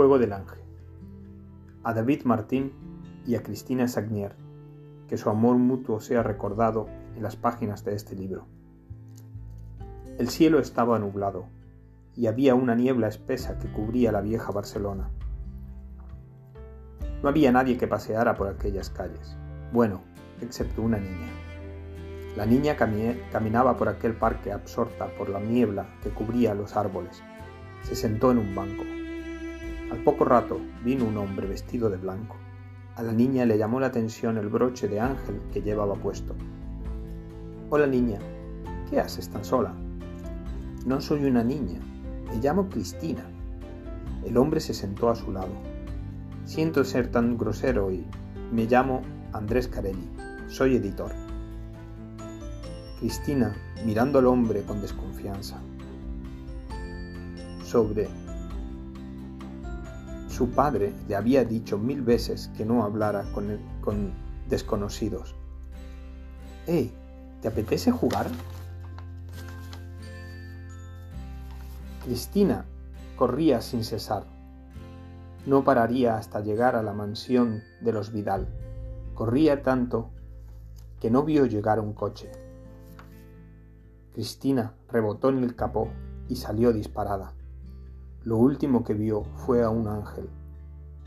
juego del ángel. A David Martín y a Cristina Sagnier, que su amor mutuo sea recordado en las páginas de este libro. El cielo estaba nublado y había una niebla espesa que cubría la vieja Barcelona. No había nadie que paseara por aquellas calles, bueno, excepto una niña. La niña caminaba por aquel parque absorta por la niebla que cubría los árboles. Se sentó en un banco. Al poco rato vino un hombre vestido de blanco. A la niña le llamó la atención el broche de ángel que llevaba puesto. Hola niña, ¿qué haces tan sola? No soy una niña, me llamo Cristina. El hombre se sentó a su lado. Siento ser tan grosero y me llamo Andrés Carelli. Soy editor. Cristina, mirando al hombre con desconfianza. Sobre su padre le había dicho mil veces que no hablara con, con desconocidos. ¡Hey! ¿Te apetece jugar? Cristina corría sin cesar. No pararía hasta llegar a la mansión de los Vidal. Corría tanto que no vio llegar un coche. Cristina rebotó en el capó y salió disparada. Lo último que vio fue a un ángel,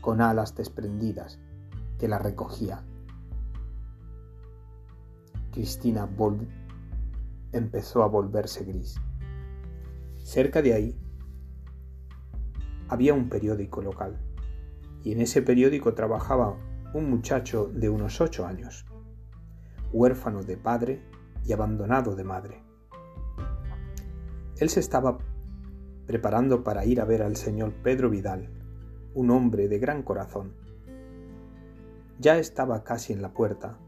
con alas desprendidas, que la recogía. Cristina empezó a volverse gris. Cerca de ahí había un periódico local, y en ese periódico trabajaba un muchacho de unos ocho años, huérfano de padre y abandonado de madre. Él se estaba preparando para ir a ver al señor Pedro Vidal, un hombre de gran corazón. Ya estaba casi en la puerta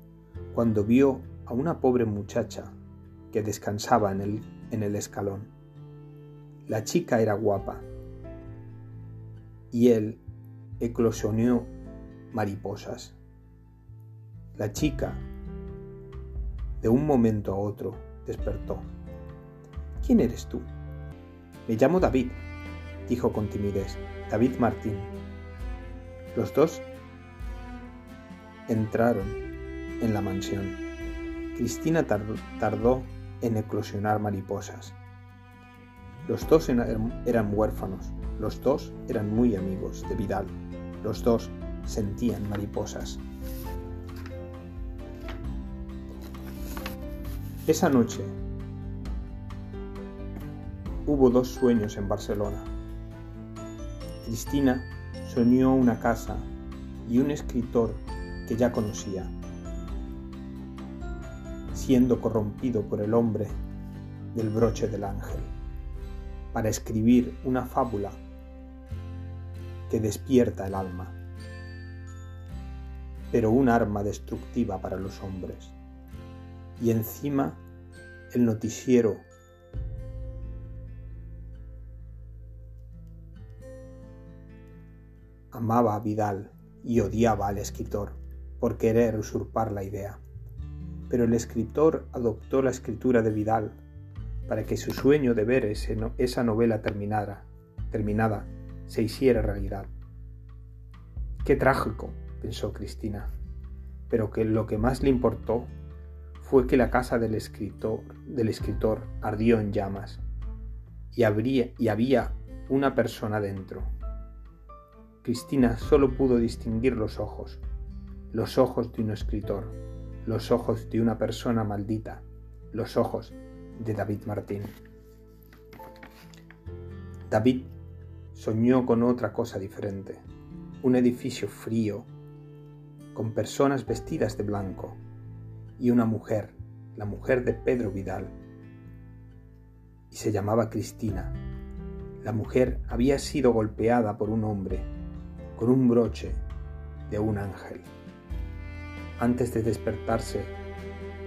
cuando vio a una pobre muchacha que descansaba en el, en el escalón. La chica era guapa y él eclosionó mariposas. La chica, de un momento a otro, despertó. ¿Quién eres tú? Me llamo David, dijo con timidez. David Martín. Los dos entraron en la mansión. Cristina tardó en eclosionar mariposas. Los dos eran huérfanos, los dos eran muy amigos de Vidal, los dos sentían mariposas. Esa noche hubo dos sueños en Barcelona. Cristina soñó una casa y un escritor que ya conocía, siendo corrompido por el hombre del broche del ángel, para escribir una fábula que despierta el alma, pero un arma destructiva para los hombres. Y encima el noticiero amaba a Vidal y odiaba al escritor por querer usurpar la idea. Pero el escritor adoptó la escritura de Vidal para que su sueño de ver esa novela terminada, terminada se hiciera realidad. Qué trágico, pensó Cristina, pero que lo que más le importó fue que la casa del escritor, del escritor ardió en llamas y, y había una persona dentro Cristina solo pudo distinguir los ojos, los ojos de un escritor, los ojos de una persona maldita, los ojos de David Martín. David soñó con otra cosa diferente, un edificio frío, con personas vestidas de blanco, y una mujer, la mujer de Pedro Vidal, y se llamaba Cristina. La mujer había sido golpeada por un hombre con un broche de un ángel. Antes de despertarse,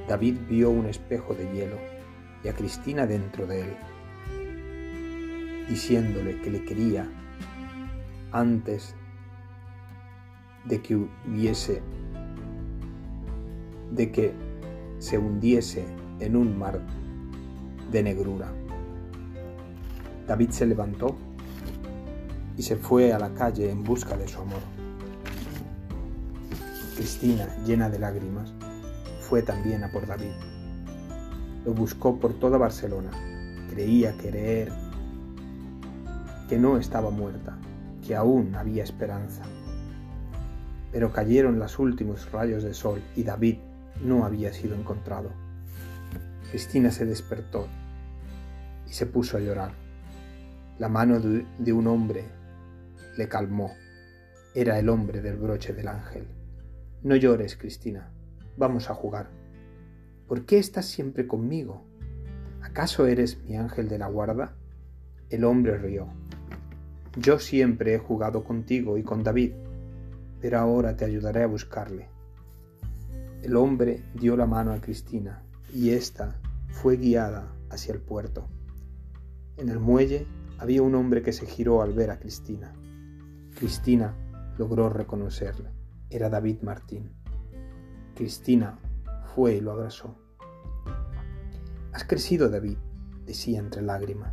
David vio un espejo de hielo y a Cristina dentro de él, diciéndole que le quería antes de que hubiese, de que se hundiese en un mar de negrura. David se levantó y se fue a la calle en busca de su amor. Cristina, llena de lágrimas, fue también a por David. Lo buscó por toda Barcelona. Creía querer que no estaba muerta, que aún había esperanza. Pero cayeron los últimos rayos de sol y David no había sido encontrado. Cristina se despertó y se puso a llorar. La mano de un hombre le calmó. Era el hombre del broche del ángel. No llores, Cristina. Vamos a jugar. ¿Por qué estás siempre conmigo? ¿Acaso eres mi ángel de la guarda? El hombre rió. Yo siempre he jugado contigo y con David, pero ahora te ayudaré a buscarle. El hombre dio la mano a Cristina y ésta fue guiada hacia el puerto. En el muelle había un hombre que se giró al ver a Cristina. Cristina logró reconocerle. Era David Martín. Cristina fue y lo abrazó. Has crecido, David, decía entre lágrimas.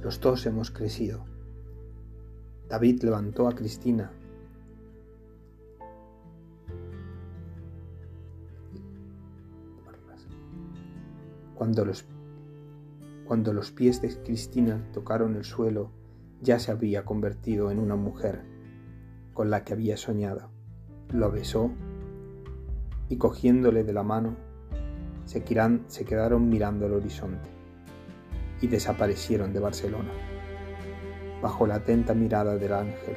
Los dos hemos crecido. David levantó a Cristina. Cuando los, cuando los pies de Cristina tocaron el suelo, ya se había convertido en una mujer con la que había soñado. Lo besó y cogiéndole de la mano, se, se quedaron mirando el horizonte y desaparecieron de Barcelona, bajo la atenta mirada del ángel,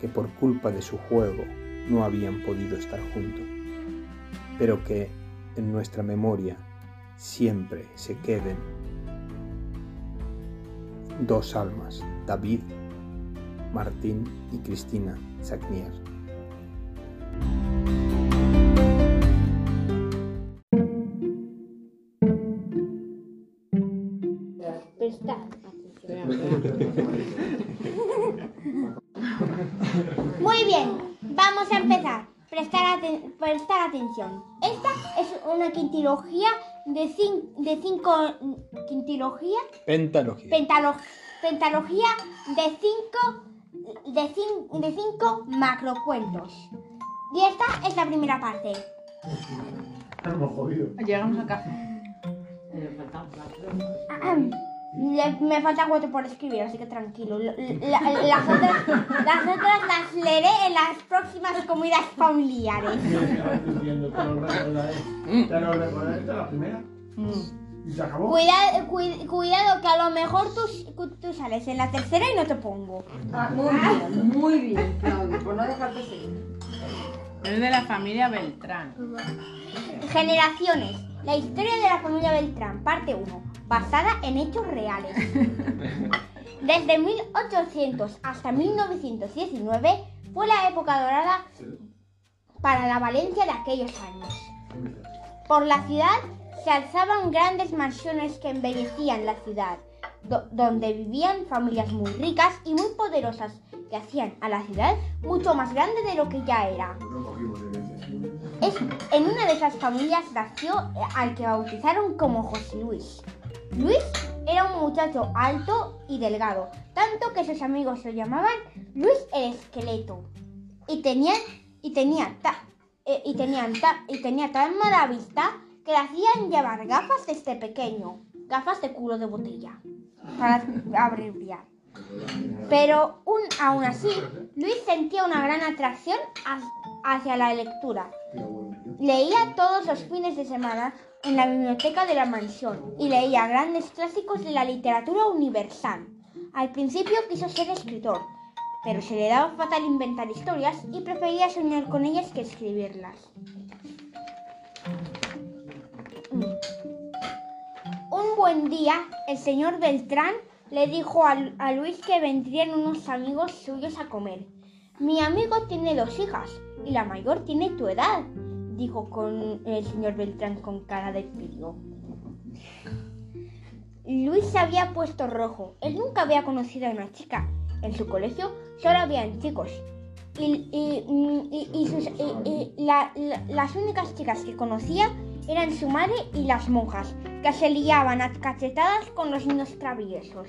que por culpa de su juego no habían podido estar juntos, pero que en nuestra memoria siempre se queden dos almas, David, Martín y Cristina Sagnier. Muy bien, vamos a empezar. Prestar, prestar atención. Esta es una quintilogía de, de cinco... ¿Quintilogía? Pentalogía. pentalogía de cinco, de, de cinco macrocuentos. Y esta es la primera parte. Llegamos a casa. me falta cuatro por escribir, así que tranquilo. las, otras, las otras las leeré en las próximas comidas familiares. ¿Te lo recordaste la primera? ¿Y se acabó? Cuidado, cuidado, que a lo mejor tú, tú sales en la tercera y no te pongo. Ah, muy bien, muy bien, Claudio, por no dejarte seguir. Es de la familia Beltrán. Generaciones. La historia de la familia Beltrán, parte 1, basada en hechos reales. Desde 1800 hasta 1919 fue la época dorada para la Valencia de aquellos años. Por la ciudad se alzaban grandes mansiones que embellecían la ciudad, donde vivían familias muy ricas y muy poderosas que hacían a la ciudad mucho más grande de lo que ya era. Es, en una de esas familias nació eh, al que bautizaron como José Luis. Luis era un muchacho alto y delgado, tanto que sus amigos lo llamaban Luis el esqueleto. Y tenía, y tenía, eh, y tenían y tenía tan mala vista que le hacían llevar gafas desde pequeño, gafas de culo de botella, para abreviar. Pero un, aún así, Luis sentía una gran atracción hacia la lectura. Leía todos los fines de semana en la biblioteca de la mansión y leía grandes clásicos de la literatura universal. Al principio quiso ser escritor, pero se le daba fatal inventar historias y prefería soñar con ellas que escribirlas. Un buen día, el señor Beltrán le dijo a, Luis que vendrían unos amigos suyos a comer. Mi amigo tiene dos hijas y la mayor tiene tu edad, dijo el señor Beltrán con cara de peligro. Luis se había puesto rojo. Él nunca había conocido a una chica. En su colegio solo habían chicos. Y, las únicas chicas que conocía eran su madre y las monjas, que se liaban a cachetadas con los niños traviesos.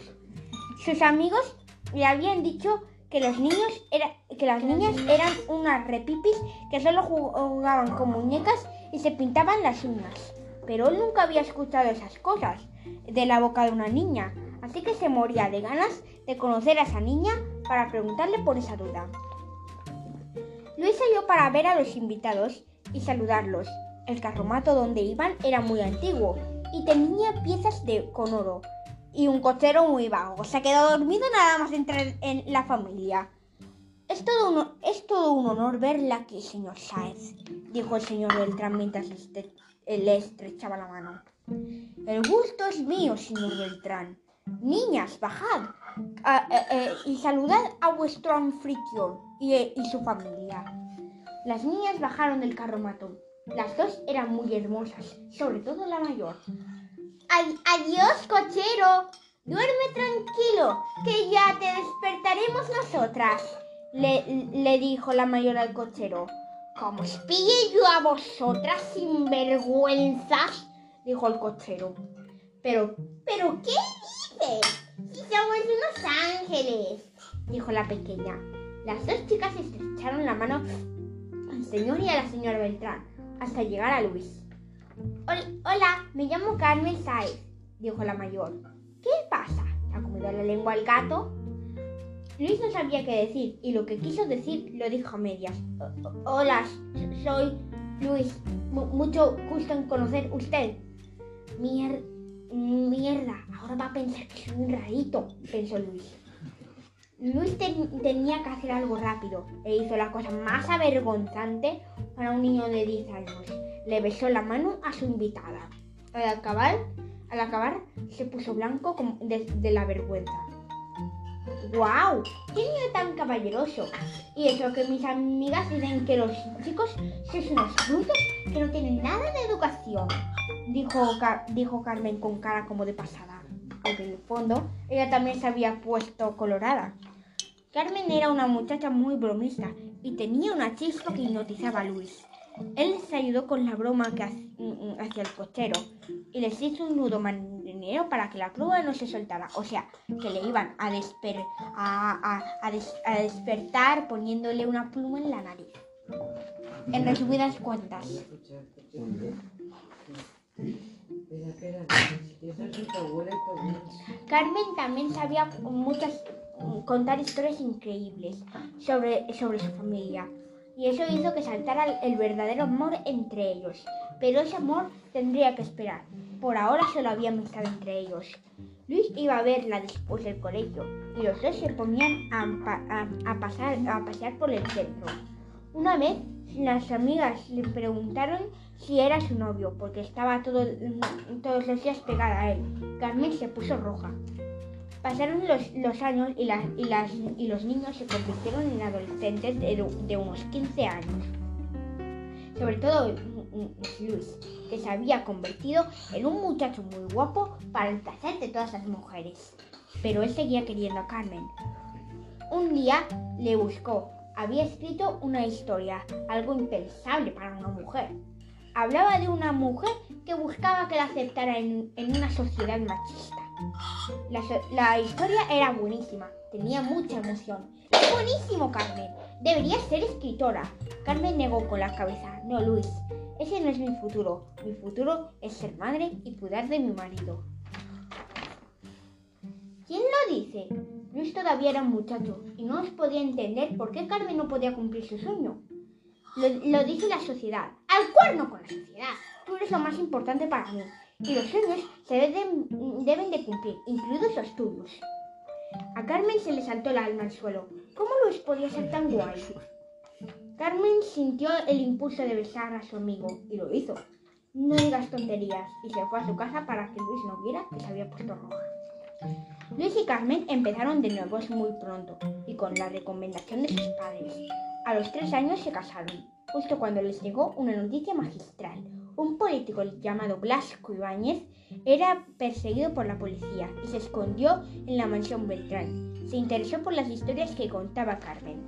Sus amigos le habían dicho que los niños era, que las niñas eran unas repipis que solo jugaban con muñecas y se pintaban las uñas. Pero él nunca había escuchado esas cosas de la boca de una niña, así que se moría de ganas de conocer a esa niña para preguntarle por esa duda. Luis salió para ver a los invitados y saludarlos. El carromato donde iban era muy antiguo y tenía piezas de con oro y un cochero muy vago. Se quedó dormido nada más entrar en la familia. Es todo, un, honor verla aquí, señor Sáez, dijo el señor Beltrán mientras le estrechaba la mano. El gusto es mío, señor Beltrán. Niñas, bajad ah, eh, eh, y saludad a vuestro anfitrión y, eh, y su familia. Las niñas bajaron del carromato. Las dos eran muy hermosas, sobre todo la mayor. Adiós, cochero. Duerme tranquilo, que ya te despertaremos nosotras, le, le dijo la mayor al cochero. Como os yo a vosotras sin vergüenzas, dijo el cochero. Pero, pero, ¿qué dices? Si somos unos ángeles, dijo la pequeña. Las dos chicas estrecharon la mano al señor y a la señora Beltrán hasta llegar a Luis. Hola, me llamo Carmen Saez, dijo la mayor. ¿Qué pasa? ¿Ha comido la lengua el gato? Luis no sabía qué decir y lo que quiso decir lo dijo a medias. Hola, soy Luis. mucho gusto en conocer usted. Mierda, ahora va a pensar que soy un rarito, pensó Luis. Luis tenía que hacer algo rápido e hizo la cosa más avergonzante para un niño de 10 años. Le besó la mano a su invitada. Al acabar, al acabar se puso blanco de, la vergüenza. ¡Guau! ¡Qué niño tan caballeroso! Y eso que mis amigas dicen que los chicos son unos brutos que no tienen nada de educación, dijo, dijo Carmen con cara como de pasada. Aunque en el fondo ella también se había puesto colorada. Carmen era una muchacha muy bromista y tenía una chispa que hipnotizaba a Luis. Él se ayudó con la broma que hacía el cochero y les hizo un nudo marinero para que la pluma no se soltara. O sea, que le iban a, a, despertar poniéndole una pluma en la nariz. En resumidas cuentas. Carmen también sabía muchas contar historias increíbles sobre, sobre su familia. Y eso hizo que saltara el verdadero amor entre ellos. Pero ese amor tendría que esperar. Por ahora solo había amistad entre ellos. Luis iba a verla después del colegio y los dos se ponían a, pasar, a pasear por el centro. Una vez las amigas le preguntaron si era su novio porque estaba todo, todos los días pegada a él. Carmen se puso roja. Pasaron los, años y, las, y, las, y, los niños se convirtieron en adolescentes de, unos 15 años. Sobre todo Luis, que se había convertido en un muchacho muy guapo para el placer de todas las mujeres. Pero él seguía queriendo a Carmen. Un día le buscó. Había escrito una historia, algo impensable para una mujer. Hablaba de una mujer que buscaba que la aceptara en, una sociedad machista. La, historia era buenísima, tenía mucha emoción. ¡Es buenísimo, Carmen! Deberías ser escritora. Carmen negó con la cabeza. No, Luis, ese no es mi futuro. Mi futuro es ser madre y cuidar de mi marido. ¿Quién lo dice? Luis todavía era un muchacho y no podía entender por qué Carmen no podía cumplir su sueño. Lo, lo dice la sociedad. ¡Al cuerno con la sociedad! Tú eres lo más importante para mí y los sueños se deben, deben de cumplir, incluidos los tuyos. A Carmen se le saltó el alma al suelo. ¿Cómo Luis podía ser tan guay? Carmen sintió el impulso de besar a su amigo y lo hizo. No digas tonterías y se fue a su casa para que Luis no viera que se había puesto roja. Luis y Carmen empezaron de nuevo muy pronto y con la recomendación de sus padres. A los tres años se casaron, justo cuando les llegó una noticia magistral. Un político llamado Blasco Ibáñez era perseguido por la policía y se escondió en la mansión Beltrán. Se interesó por las historias que contaba Carmen.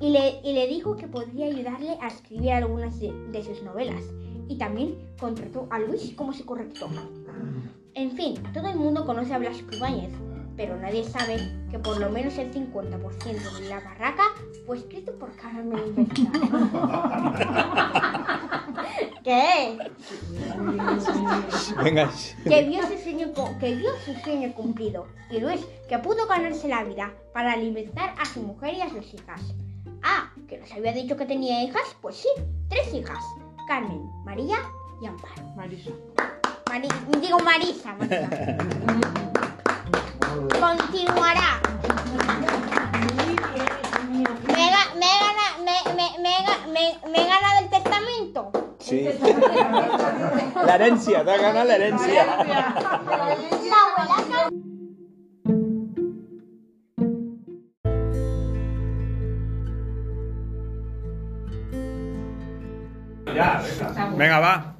Y le, dijo que podría ayudarle a escribir algunas de, sus novelas. Y también contrató a Luis como su corrector. En fin, todo el mundo conoce a Blas Ibáñez, pero nadie sabe que por lo menos el 50% de la barraca fue escrito por Carmen. ¿Qué? Venga. que vio, su sueño, cu- que vio su sueño cumplido. Y Luis, que pudo ganarse la vida para alimentar a su mujer y a sus hijas. Ah, que nos había dicho que tenía hijas. Pues sí, tres hijas. Carmen, María y Amparo. Marisa. Mari- digo Marisa. Marisa. Continuará. Me, ga- me, gana- me, me- me he ganado el testamento. Sí. La herencia, te ha ganado la herencia. Venga.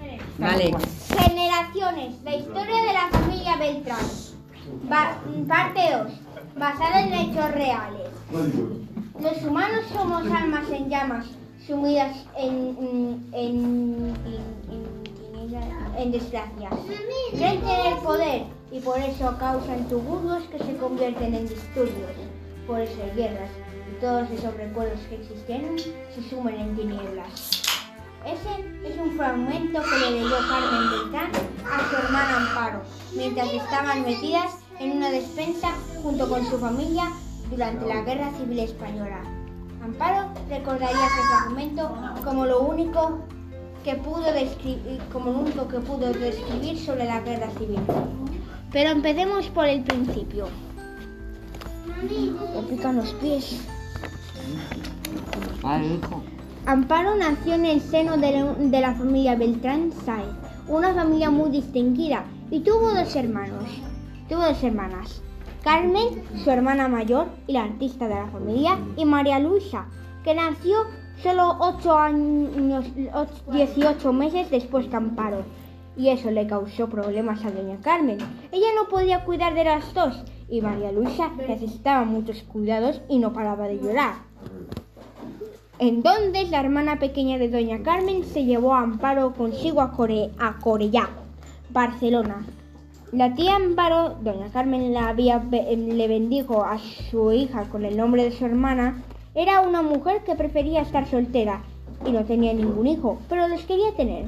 Venga, va. Vale. Generaciones, la historia de la familia Beltrán. Ba- parte 2. Basada en hechos reales. Los humanos somos almas en llamas, sumidas en, en, en, en- en desgracias. Creen tener poder y por eso causan tuburios que se convierten en disturbios. Por eso hay guerras y todos esos recuerdos que existieron se sumen en tinieblas. Ese es un fragmento que le leyó Carmen Beltrán a su hermana Amparo, mientras estaban metidas en una despensa junto con su familia durante la Guerra Civil Española. Amparo recordaría ese fragmento como lo único que pudo describir, como lo único que pudo describir sobre la Guerra Civil. Pero empecemos por el principio. Me pican los pies. Vale, hijo. Amparo nació en el seno de la, familia Beltrán Sáez, una familia muy distinguida, y tuvo dos hermanos. Tuvo dos hermanas, Carmen, su hermana mayor y la artista de la familia, y María Luisa, que nació solo 8 años, och- 18 meses después que Amparo. Y eso le causó problemas a doña Carmen. Ella no podía cuidar de las dos, y María Luisa necesitaba muchos cuidados y no paraba de llorar. Entonces la hermana pequeña de Doña Carmen se llevó a Amparo consigo a, Core- Corellá, Barcelona. La tía Amparo, Doña Carmen be- le bendijo a su hija con el nombre de su hermana, era una mujer que prefería estar soltera y no tenía ningún hijo, pero los quería tener.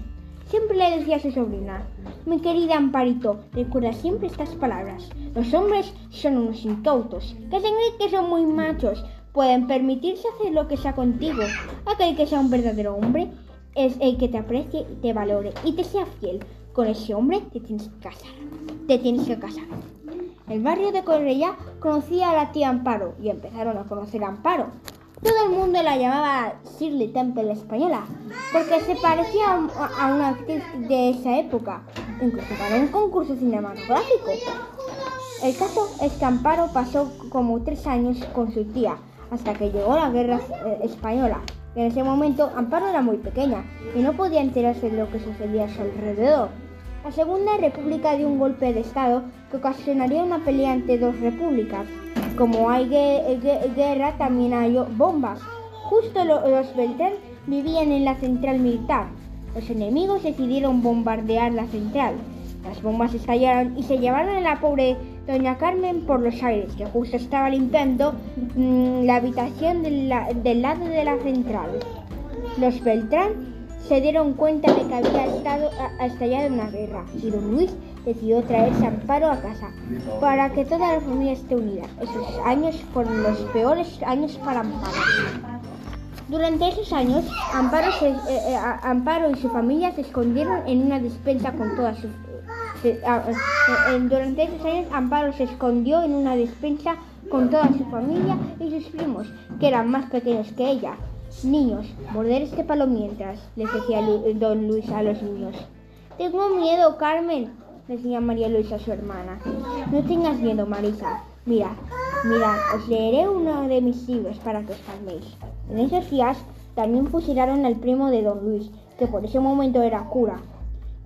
Siempre le decía a su sobrina, mi querida Amparito, recuerda siempre estas palabras. Los hombres son unos incautos, que se creen que son muy machos, pueden permitirse hacer lo que sea contigo. Aquel que sea un verdadero hombre es el que te aprecie, te valore y te sea fiel. Con ese hombre te tienes que casar. Te tienes que casar. El barrio de Correia conocía a la tía Amparo y empezaron a conocer a Amparo. Todo el mundo la llamaba Shirley Temple española porque se parecía a un- a una actriz de esa época. Incluso ganó un concurso cinematográfico. El caso es que Amparo pasó como tres años con su tía hasta que llegó la guerra eh, española. En ese momento Amparo era muy pequeña y no podía enterarse de lo que sucedía a su alrededor. La Segunda República dio un golpe de Estado que ocasionaría una pelea entre dos repúblicas. Como hay gue- gue- guerra, también hay bombas. Justo lo- los Beltrán vivían en la central militar. Los enemigos decidieron bombardear la central. Las bombas estallaron y se llevaron a la pobre doña Carmen por los aires, que justo estaba limpiando mm, la habitación del, la- del lado de la central. Los Beltrán se dieron cuenta de que había estado, a- estallado una guerra y don Luis decidió traerse a Amparo a casa para que toda la familia esté unida. Esos años fueron los peores años para Amparo. Durante esos años, Amparo, eh, eh, Amparo y su familia se escondieron en una despensa con toda su... durante esos años, Amparo se escondió en una despensa con toda su familia y sus primos, que eran más pequeños que ella. Niños, morder este palo mientras, les decía don Luis a los niños. Tengo miedo, Carmen, decía María Luisa a su hermana. No tengas miedo, Marisa. Mira, mirad, os leeré uno de mis libros para que os calméis. En esos días también fusilaron al primo de don Luis, que por ese momento era cura.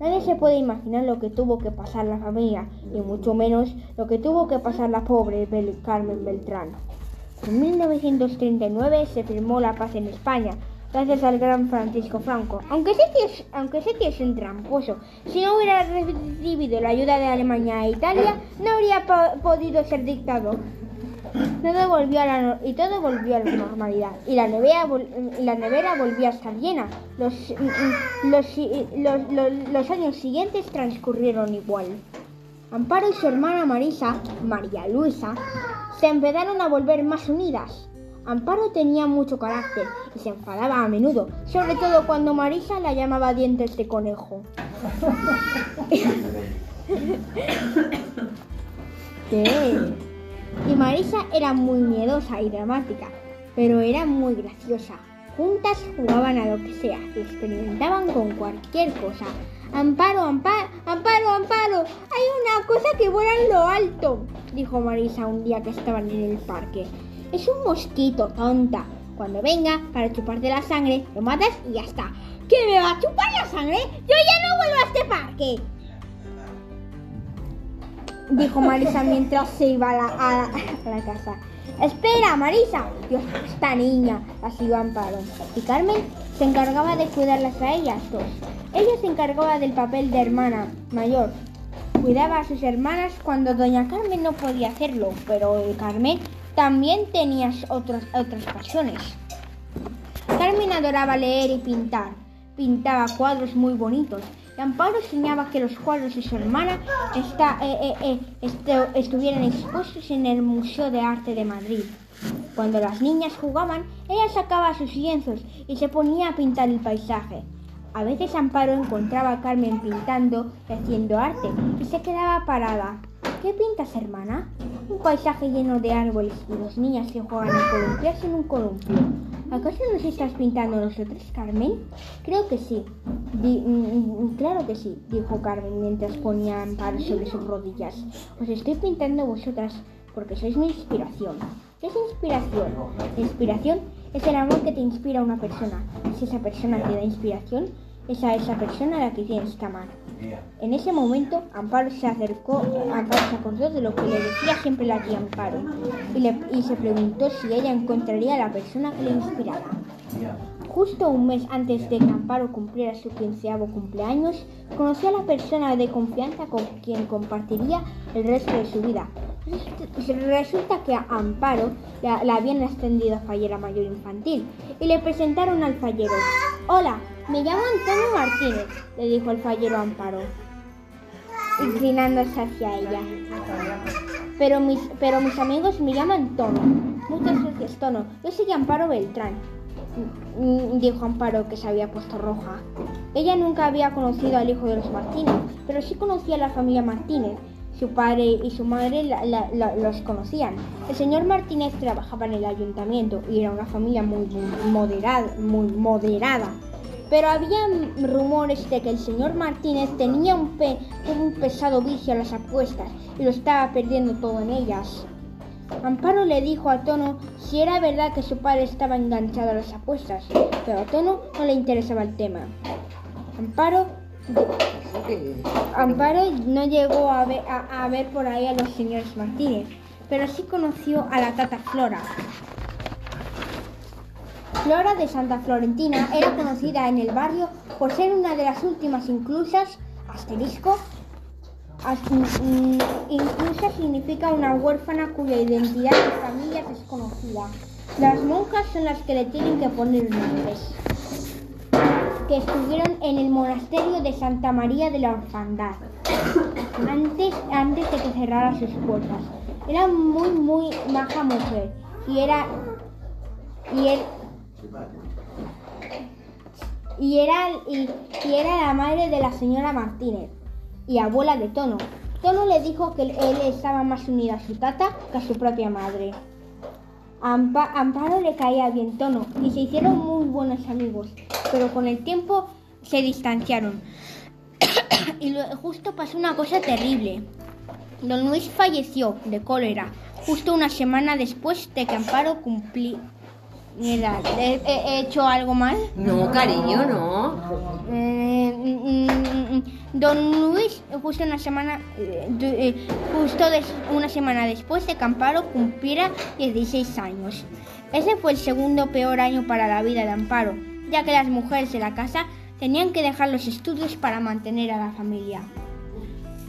Nadie se puede imaginar lo que tuvo que pasar la familia, y mucho menos lo que tuvo que pasar la pobre Carmen Beltrán. En 1939 se firmó la paz en España, gracias al gran Francisco Franco. Aunque ese tío es, aunque es un tramposo, si no hubiera recibido la ayuda de Alemania e Italia, no habría po- podido ser dictador. Todo volvió a la, no- y todo volvió a la normalidad. Y la nevera, vol- y la nevera volvió a estar llena. Los, los, los- los- los años siguientes transcurrieron igual. Amparo y su hermana Marisa, María Luisa, se empezaron a volver más unidas. Amparo tenía mucho carácter y se enfadaba a menudo, sobre todo cuando Marisa la llamaba dientes de conejo. ¿Qué? Y Marisa era muy miedosa y dramática, pero era muy graciosa. Juntas jugaban a lo que sea experimentaban con cualquier cosa. Amparo, amparo, amparo, amparo, hay una cosa que vuela en lo alto, dijo Marisa un día que estaban en el parque. Es un mosquito, tonta. Cuando venga para chuparte la sangre, lo matas y ya está. ¿Que me va a chupar la sangre? Yo ya no vuelvo a este parque dijo Marisa mientras se iba a la, casa. Espera, Marisa. Dios, esta niña, la siguió Amparo. Y Carmen se encargaba de cuidarlas a ellas dos. Ella se encargaba del papel de hermana mayor. Cuidaba a sus hermanas cuando doña Carmen no podía hacerlo, pero Carmen también tenía otras, otras pasiones. Carmen adoraba leer y pintar. Pintaba cuadros muy bonitos. Y Amparo soñaba que los cuadros de su hermana esta- eh, eh, eh, estu- estuvieran expuestos en el Museo de Arte de Madrid. Cuando las niñas jugaban, ella sacaba sus lienzos y se ponía a pintar el paisaje. A veces Amparo encontraba a Carmen pintando y haciendo arte y se quedaba parada. ¿Qué pintas, hermana? Un paisaje lleno de árboles y dos niñas que juegan a columpiarse en un columpio. ¿Acaso nos estás pintando nosotros, Carmen? Creo que sí. Mm, mm, claro que sí, dijo Carmen mientras ponía a Amparo sobre sus rodillas. Os estoy pintando vosotras porque sois mi inspiración. ¿Qué es inspiración? Inspiración es el amor que te inspira a una persona. Si esa persona te da inspiración, es a esa persona a la que tienes que amar. En ese momento, Amparo se acercó, Amparo se acordó de lo que le decía siempre la tía Amparo y, le- y se preguntó si ella encontraría a la persona que le inspirara. Justo un mes antes de que Amparo cumpliera su quinceavo cumpleaños, conoció a la persona de confianza con quien compartiría el resto de su vida. Resulta- Resulta que a Amparo la, la habían ascendido a fallera mayor infantil y le presentaron al fallero. Hola, me llamo Antonio Martínez, le dijo el fallero Amparo, inclinándose hacia ella. Pero mis, pero mis amigos me llaman Tono. Muchas gracias, Tono. Yo soy Amparo Beltrán. Mm, Dijo Amparo que se había puesto roja. Ella nunca había conocido al hijo de los Martínez, pero sí conocía a la familia Martínez. Su padre y su madre los conocían. El señor Martínez trabajaba en el ayuntamiento y era una familia muy, moderada, muy moderada. Pero había rumores de que el señor Martínez tenía un, un pesado vicio a las apuestas y lo estaba perdiendo todo en ellas. Amparo le dijo a Tono si era verdad que su padre estaba enganchado a las apuestas, pero a Tono no le interesaba el tema. Amparo, Amparo no llegó a ver, por ahí a los señores Martínez, pero sí conoció a la tata Flora. Flora de Santa Florentina era conocida en el barrio por ser una de las últimas inclusas, asterisco, as- mm, inclusa significa una huérfana cuya identidad de familia es desconocida. Las monjas son las que le tienen que poner nombres, que estuvieron en el monasterio de Santa María de la Orfandad antes, antes de que cerrara sus puertas. Era muy, muy maja mujer y era y él y era, y, era la madre de la señora Martínez y abuela de Tono. Tono le dijo que él estaba más unida a su tata que a su propia madre. A Amparo le caía bien Tono y se hicieron muy buenos amigos, pero con el tiempo se distanciaron. y lo- justo pasó una cosa terrible. Don Luis falleció de cólera justo una semana después de que Amparo cumplí. ¿he, he- he hecho algo mal? No, cariño, no. Eh, Don Luis, justo una semana, eh, eh, justo una semana después de Amparo cumpliera 16 años. Ese fue el segundo peor año para la vida de Amparo. ya que las mujeres de la casa tenían que dejar los estudios para mantener a la familia.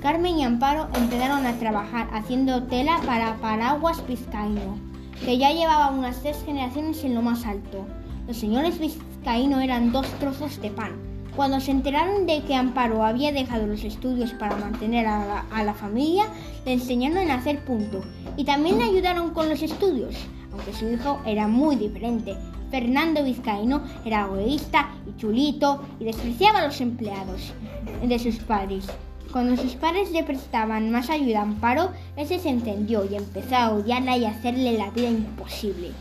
Carmen y Amparo empezaron a trabajar haciendo tela para paraguas vizcaíno, que ya llevaba unas tres generaciones en lo más alto. Los señores vizcaíno eran dos trozos de pan. Cuando se enteraron de que Amparo había dejado los estudios para mantener a la, familia, le enseñaron a hacer punto y también le ayudaron con los estudios, aunque su hijo era muy diferente. Fernando Vizcaíno era egoísta y chulito y despreciaba a los empleados de sus padres. Cuando sus padres le prestaban más ayuda a Amparo, ese se encendió y empezó a odiarla y a hacerle la vida imposible.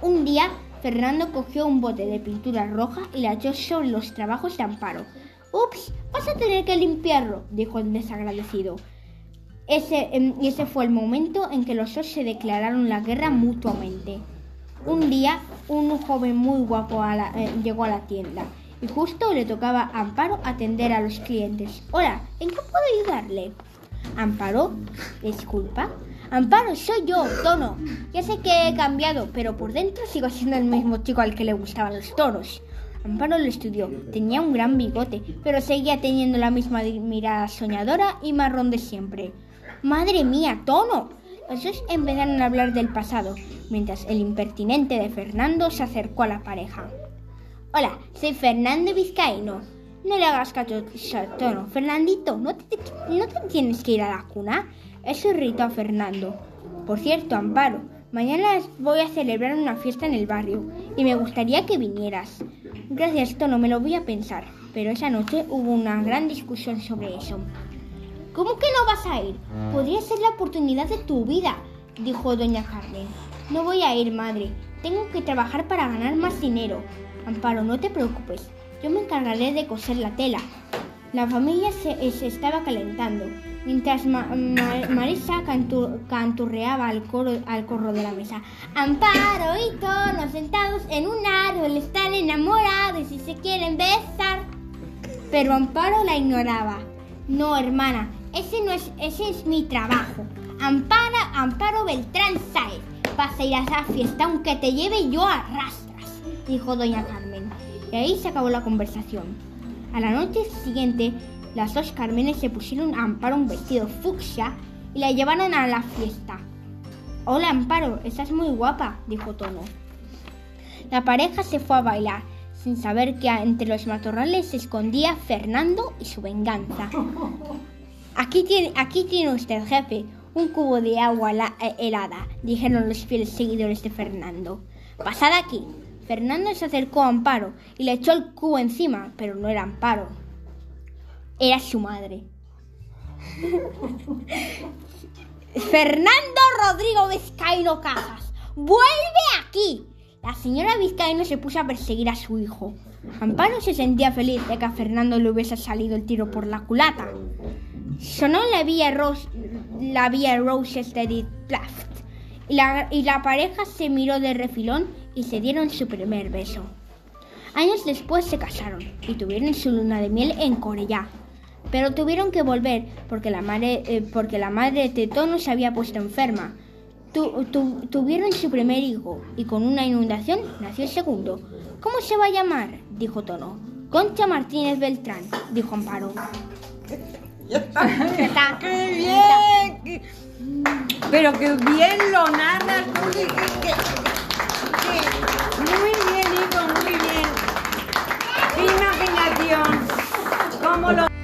Un día, Fernando cogió un bote de pintura roja y la echó sobre los trabajos de Amparo. Ups, vas a tener que limpiarlo, dijo el desagradecido. Ese, em, y ese fue el momento en que los dos se declararon la guerra mutuamente. Un día, un joven muy guapo eh, llegó a la tienda y justo le tocaba a Amparo atender a los clientes. Hola, ¿en qué puedo ayudarle? Amparo, disculpa. Amparo, soy yo, Tono. Ya sé que he cambiado, pero por dentro sigo siendo el mismo chico al que le gustaban los toros. Amparo lo estudió. Tenía un gran bigote, pero seguía teniendo la misma mirada soñadora y marrón de siempre. Madre mía, Tono. Los dos empezaron a hablar del pasado, mientras el impertinente de Fernando se acercó a la pareja. Hola, soy Fernando Vizcaíno. No le hagas caso a Tono. Fernandito, ¿no te, ¿no te tienes que ir a la cuna? Eso irritó a Fernando. Por cierto, Amparo, mañana voy a celebrar una fiesta en el barrio y me gustaría que vinieras. Gracias, Tono, me lo voy a pensar. Pero esa noche hubo una gran discusión sobre eso. ¿Cómo que no vas a ir? Podría ser la oportunidad de tu vida, dijo doña Carmen. No voy a ir, madre. Tengo que trabajar para ganar más dinero. Amparo, no te preocupes. Yo me encargaré de coser la tela. La familia se estaba calentando, mientras Ma- Ma- Marisa cantu- canturreaba al, coro, al corro de la mesa. Amparo y Tono sentados en un árbol están enamorados y se quieren besar. Pero Amparo la ignoraba. No, hermana, ese no es, ese es mi trabajo. Ampara, Amparo Beltrán Sáez. Vas a ir a esa fiesta aunque te lleve yo a rastras, dijo doña Carmen. Y ahí se acabó la conversación. A la noche siguiente, las dos Carmenes se pusieron a Amparo un vestido fucsia y la llevaron a la fiesta. Hola Amparo, estás muy guapa, dijo Tono. La pareja se fue a bailar, sin saber que entre los matorrales se escondía Fernando y su venganza. Aquí tiene, aquí tiene usted, jefe, un cubo de agua eh, helada, dijeron los fieles seguidores de Fernando. Pasad aquí. Fernando se acercó a Amparo y le echó el cubo encima, pero no era Amparo. Era su madre. Fernando Rodrigo Vizcaíno Casas, vuelve aquí. La señora Vizcaíno se puso a perseguir a su hijo. Amparo se sentía feliz de que a Fernando le hubiese salido el tiro por la culata. Sonó la vía, Ros la vía de Plaft y la, y la pareja se miró de refilón y se dieron su primer beso. Años después se casaron y tuvieron su luna de miel en Corellá pero tuvieron que volver porque la madre, eh, porque la madre de Tetón se había puesto enferma. Tu, tu, tuvieron su primer hijo y con una inundación nació el segundo. ¿Cómo se va a llamar? dijo Tono. Concha Martínez Beltrán, dijo Amparo. ¡Qué bien! Pero que bien lo narras. Muy bien, hijo, muy bien. Qué imaginación. ¿Cómo lo